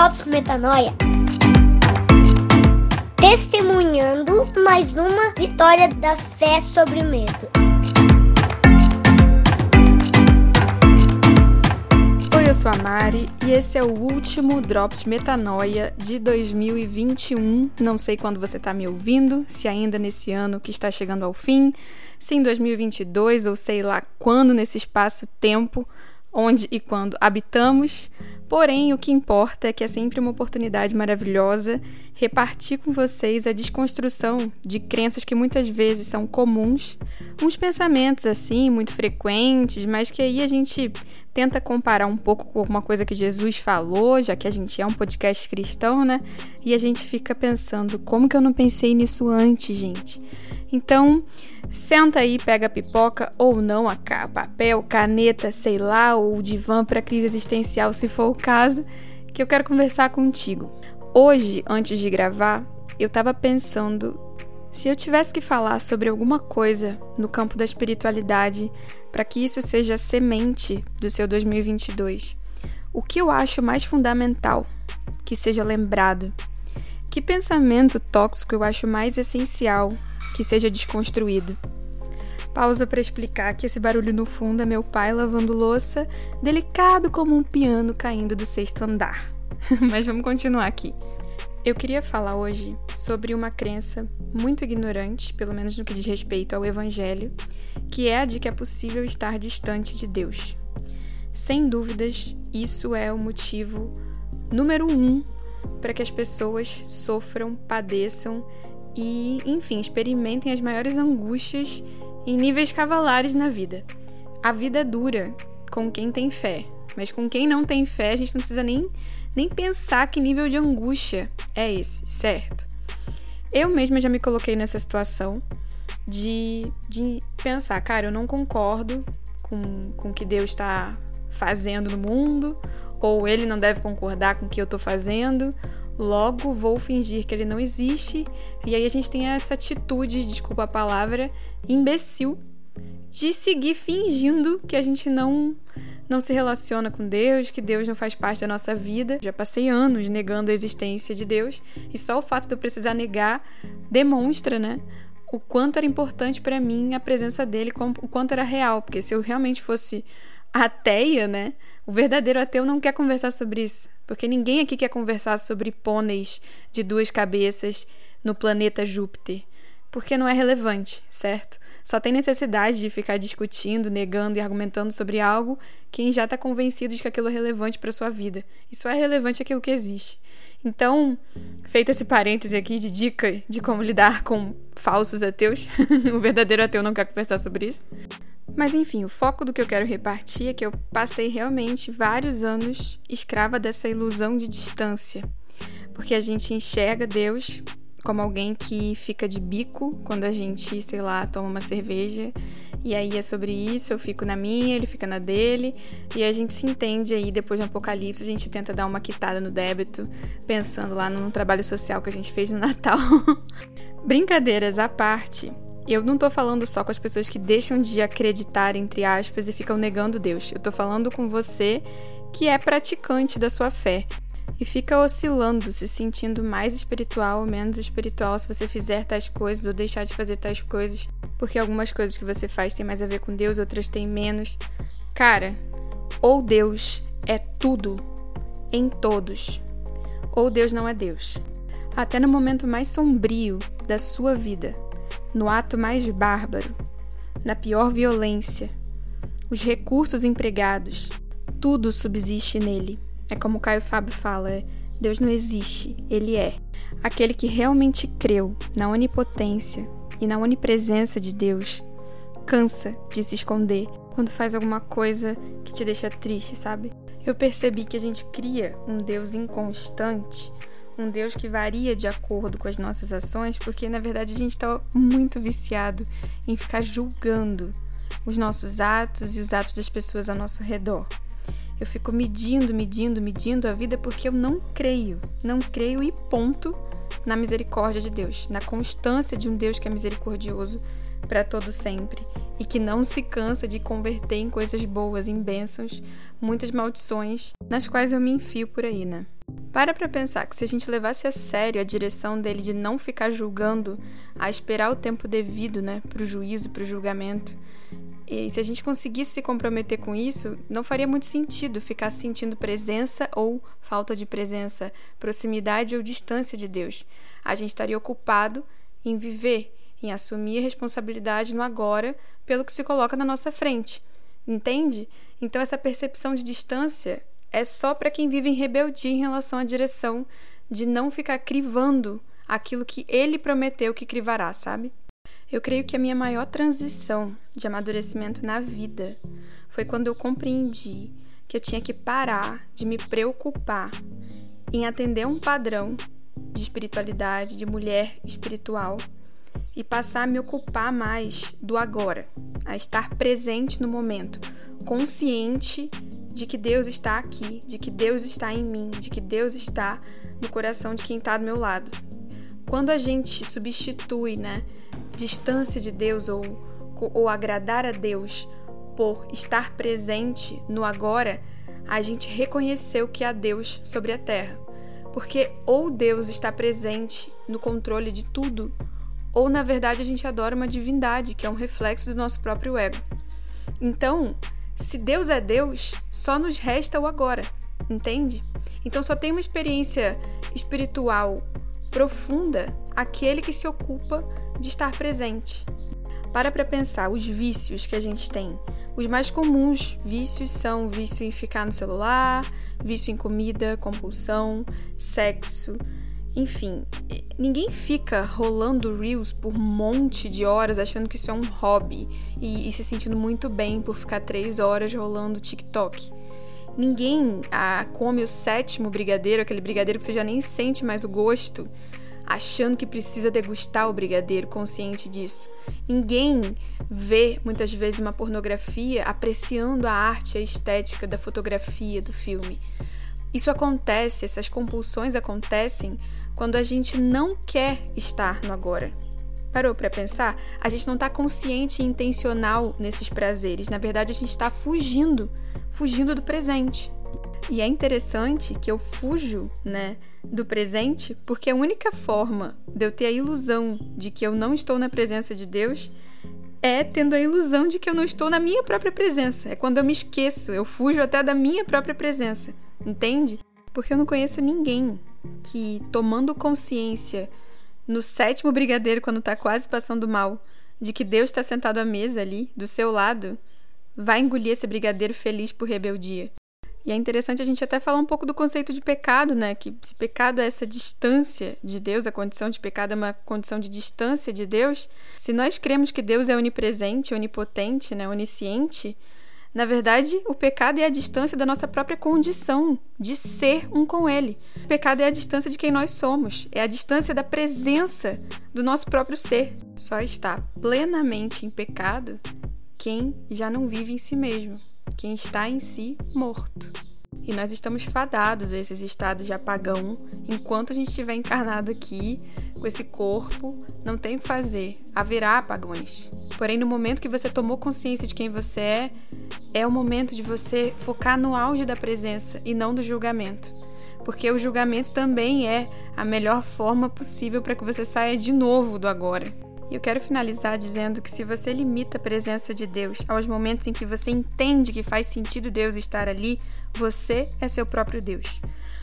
Drops Metanoia. Testemunhando mais uma vitória da fé sobre o medo. Oi, eu sou a Mari e esse é o último Drops Metanoia de 2021. Não sei quando você está me ouvindo, se ainda nesse ano que está chegando ao fim, se em 2022 ou sei lá quando nesse espaço-tempo onde e quando habitamos. Porém, o que importa é que é sempre uma oportunidade maravilhosa repartir com vocês a desconstrução de crenças que muitas vezes são comuns, uns pensamentos assim, muito frequentes, mas que aí a gente tenta comparar um pouco com alguma coisa que Jesus falou, já que a gente é um podcast cristão, né? E a gente fica pensando, como que eu não pensei nisso antes, gente? Então, Senta aí, pega pipoca ou não, a papel, caneta, sei lá, ou divã para crise existencial, se for o caso, que eu quero conversar contigo. Hoje, antes de gravar, eu estava pensando se eu tivesse que falar sobre alguma coisa no campo da espiritualidade para que isso seja semente do seu 2022, o que eu acho mais fundamental que seja lembrado? Que pensamento tóxico eu acho mais essencial que seja desconstruído. Pausa para explicar que esse barulho no fundo é meu pai lavando louça, delicado como um piano caindo do sexto andar. Mas vamos continuar aqui. Eu queria falar hoje sobre uma crença muito ignorante, pelo menos no que diz respeito ao Evangelho, que é a de que é possível estar distante de Deus. Sem dúvidas, isso é o motivo número um para que as pessoas sofram, padeçam e, enfim, experimentem as maiores angústias em níveis cavalares na vida. A vida é dura com quem tem fé, mas com quem não tem fé, a gente não precisa nem, nem pensar que nível de angústia é esse, certo? Eu mesma já me coloquei nessa situação de, de pensar, cara, eu não concordo com, com o que Deus está fazendo no mundo, ou ele não deve concordar com o que eu estou fazendo, logo vou fingir que ele não existe. E aí a gente tem essa atitude, desculpa a palavra, imbecil de seguir fingindo que a gente não não se relaciona com Deus, que Deus não faz parte da nossa vida. Já passei anos negando a existência de Deus e só o fato de eu precisar negar demonstra, né, o quanto era importante para mim a presença dele, o quanto era real, porque se eu realmente fosse ateia, né, o verdadeiro ateu não quer conversar sobre isso, porque ninguém aqui quer conversar sobre pôneis de duas cabeças no planeta Júpiter, porque não é relevante, certo? Só tem necessidade de ficar discutindo, negando e argumentando sobre algo quem já está convencido de que aquilo é relevante para sua vida. E só é relevante aquilo que existe. Então, feito esse parêntese aqui de dica de como lidar com falsos ateus, o verdadeiro ateu não quer conversar sobre isso. Mas enfim, o foco do que eu quero repartir é que eu passei realmente vários anos escrava dessa ilusão de distância. Porque a gente enxerga Deus como alguém que fica de bico quando a gente, sei lá, toma uma cerveja. E aí é sobre isso, eu fico na minha, ele fica na dele. E a gente se entende aí, depois do apocalipse, a gente tenta dar uma quitada no débito, pensando lá num trabalho social que a gente fez no Natal. Brincadeiras à parte, eu não tô falando só com as pessoas que deixam de acreditar, entre aspas, e ficam negando Deus. Eu tô falando com você que é praticante da sua fé e fica oscilando, se sentindo mais espiritual ou menos espiritual se você fizer tais coisas ou deixar de fazer tais coisas, porque algumas coisas que você faz têm mais a ver com Deus, outras têm menos. Cara, ou Deus é tudo em todos, ou Deus não é Deus. Até no momento mais sombrio da sua vida, no ato mais bárbaro, na pior violência. Os recursos empregados, tudo subsiste nele. É como Caio Fábio fala: é, Deus não existe, ele é. Aquele que realmente creu na onipotência e na onipresença de Deus cansa de se esconder quando faz alguma coisa que te deixa triste, sabe? Eu percebi que a gente cria um Deus inconstante um Deus que varia de acordo com as nossas ações, porque na verdade a gente está muito viciado em ficar julgando os nossos atos e os atos das pessoas ao nosso redor. Eu fico medindo, medindo, medindo a vida porque eu não creio, não creio e ponto na misericórdia de Deus, na constância de um Deus que é misericordioso para todo sempre e que não se cansa de converter em coisas boas, em bênçãos, muitas maldições nas quais eu me enfio por aí, né? Para para pensar que se a gente levasse a sério a direção dele de não ficar julgando, a esperar o tempo devido, né, para o juízo, para o julgamento, e se a gente conseguisse se comprometer com isso, não faria muito sentido ficar sentindo presença ou falta de presença, proximidade ou distância de Deus. A gente estaria ocupado em viver, em assumir a responsabilidade no agora pelo que se coloca na nossa frente. Entende? Então, essa percepção de distância é só para quem vive em rebeldia em relação à direção de não ficar crivando aquilo que ele prometeu que crivará, sabe? Eu creio que a minha maior transição de amadurecimento na vida foi quando eu compreendi que eu tinha que parar de me preocupar em atender um padrão de espiritualidade, de mulher espiritual, e passar a me ocupar mais do agora, a estar presente no momento, consciente de que Deus está aqui, de que Deus está em mim, de que Deus está no coração de quem está do meu lado. Quando a gente substitui, né, distância de Deus ou, ou agradar a Deus por estar presente no agora, a gente reconheceu que há Deus sobre a terra. Porque ou Deus está presente no controle de tudo, ou na verdade a gente adora uma divindade, que é um reflexo do nosso próprio ego. Então, se Deus é Deus, só nos resta o agora, entende? Então só tem uma experiência espiritual profunda aquele que se ocupa de estar presente. Para para pensar os vícios que a gente tem. Os mais comuns vícios são vício em ficar no celular, vício em comida, compulsão, sexo, enfim, ninguém fica rolando reels por um monte de horas achando que isso é um hobby e, e se sentindo muito bem por ficar três horas rolando TikTok. Ninguém ah, come o sétimo brigadeiro, aquele brigadeiro que você já nem sente mais o gosto, achando que precisa degustar o brigadeiro, consciente disso. Ninguém vê muitas vezes uma pornografia apreciando a arte, a estética da fotografia do filme. Isso acontece, essas compulsões acontecem quando a gente não quer estar no agora. Parou para pensar? A gente não está consciente e intencional nesses prazeres. Na verdade, a gente está fugindo, fugindo do presente. E é interessante que eu fujo, né, do presente, porque a única forma de eu ter a ilusão de que eu não estou na presença de Deus é tendo a ilusão de que eu não estou na minha própria presença. É quando eu me esqueço, eu fujo até da minha própria presença. Entende? Porque eu não conheço ninguém que, tomando consciência no sétimo brigadeiro, quando tá quase passando mal, de que Deus está sentado à mesa ali, do seu lado, vai engolir esse brigadeiro feliz por rebeldia. E é interessante a gente até falar um pouco do conceito de pecado, né? Que se pecado é essa distância de Deus, a condição de pecado é uma condição de distância de Deus. Se nós cremos que Deus é onipresente, onipotente, né? onisciente, na verdade, o pecado é a distância da nossa própria condição de ser um com Ele. O pecado é a distância de quem nós somos, é a distância da presença do nosso próprio ser. Só está plenamente em pecado quem já não vive em si mesmo, quem está em si morto. E nós estamos fadados a esses estados de apagão enquanto a gente estiver encarnado aqui com esse corpo, não tem o que fazer. Haverá apagões. Porém, no momento que você tomou consciência de quem você é, é o momento de você focar no auge da presença e não do julgamento. Porque o julgamento também é a melhor forma possível para que você saia de novo do agora. E eu quero finalizar dizendo que se você limita a presença de Deus aos momentos em que você entende que faz sentido Deus estar ali, você é seu próprio Deus.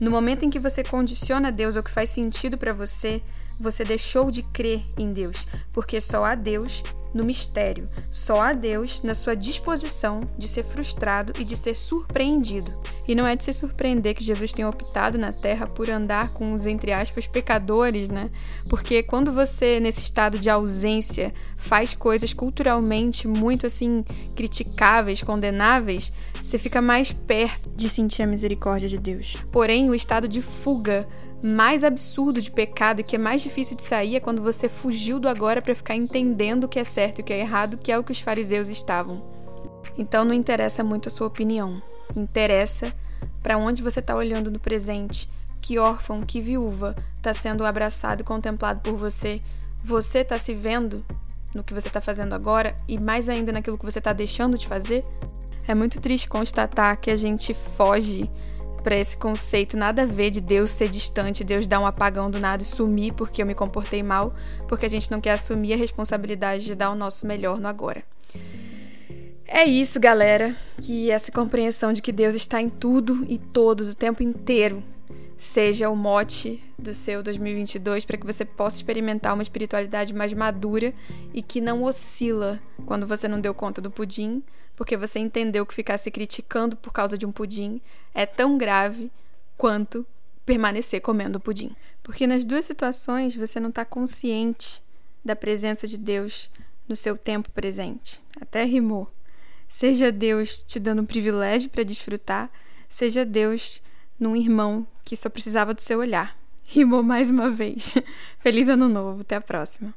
No momento em que você condiciona Deus ao que faz sentido para você, você deixou de crer em Deus, porque só há Deus no mistério, só há Deus na sua disposição de ser frustrado e de ser surpreendido. E não é de se surpreender que Jesus tenha optado na terra por andar com os, entre aspas, pecadores, né? Porque quando você, nesse estado de ausência, faz coisas culturalmente muito assim criticáveis, condenáveis, você fica mais perto de sentir a misericórdia de Deus. Porém, o estado de fuga mais absurdo de pecado e que é mais difícil de sair é quando você fugiu do agora para ficar entendendo o que é certo e o que é errado, que é o que os fariseus estavam. Então não interessa muito a sua opinião. Interessa para onde você está olhando no presente, que órfão, que viúva está sendo abraçado e contemplado por você. Você está se vendo no que você está fazendo agora e mais ainda naquilo que você está deixando de fazer? É muito triste constatar que a gente foge para esse conceito nada a ver de Deus ser distante, Deus dar um apagão do nada e sumir porque eu me comportei mal, porque a gente não quer assumir a responsabilidade de dar o nosso melhor no agora. É isso, galera, que essa compreensão de que Deus está em tudo e todos o tempo inteiro seja o mote do seu 2022 para que você possa experimentar uma espiritualidade mais madura e que não oscila quando você não deu conta do pudim, porque você entendeu que ficar se criticando por causa de um pudim é tão grave quanto permanecer comendo pudim. Porque nas duas situações você não está consciente da presença de Deus no seu tempo presente. Até rimou. Seja Deus te dando um privilégio para desfrutar, seja Deus num irmão que só precisava do seu olhar. Rimou mais uma vez. Feliz ano novo, até a próxima.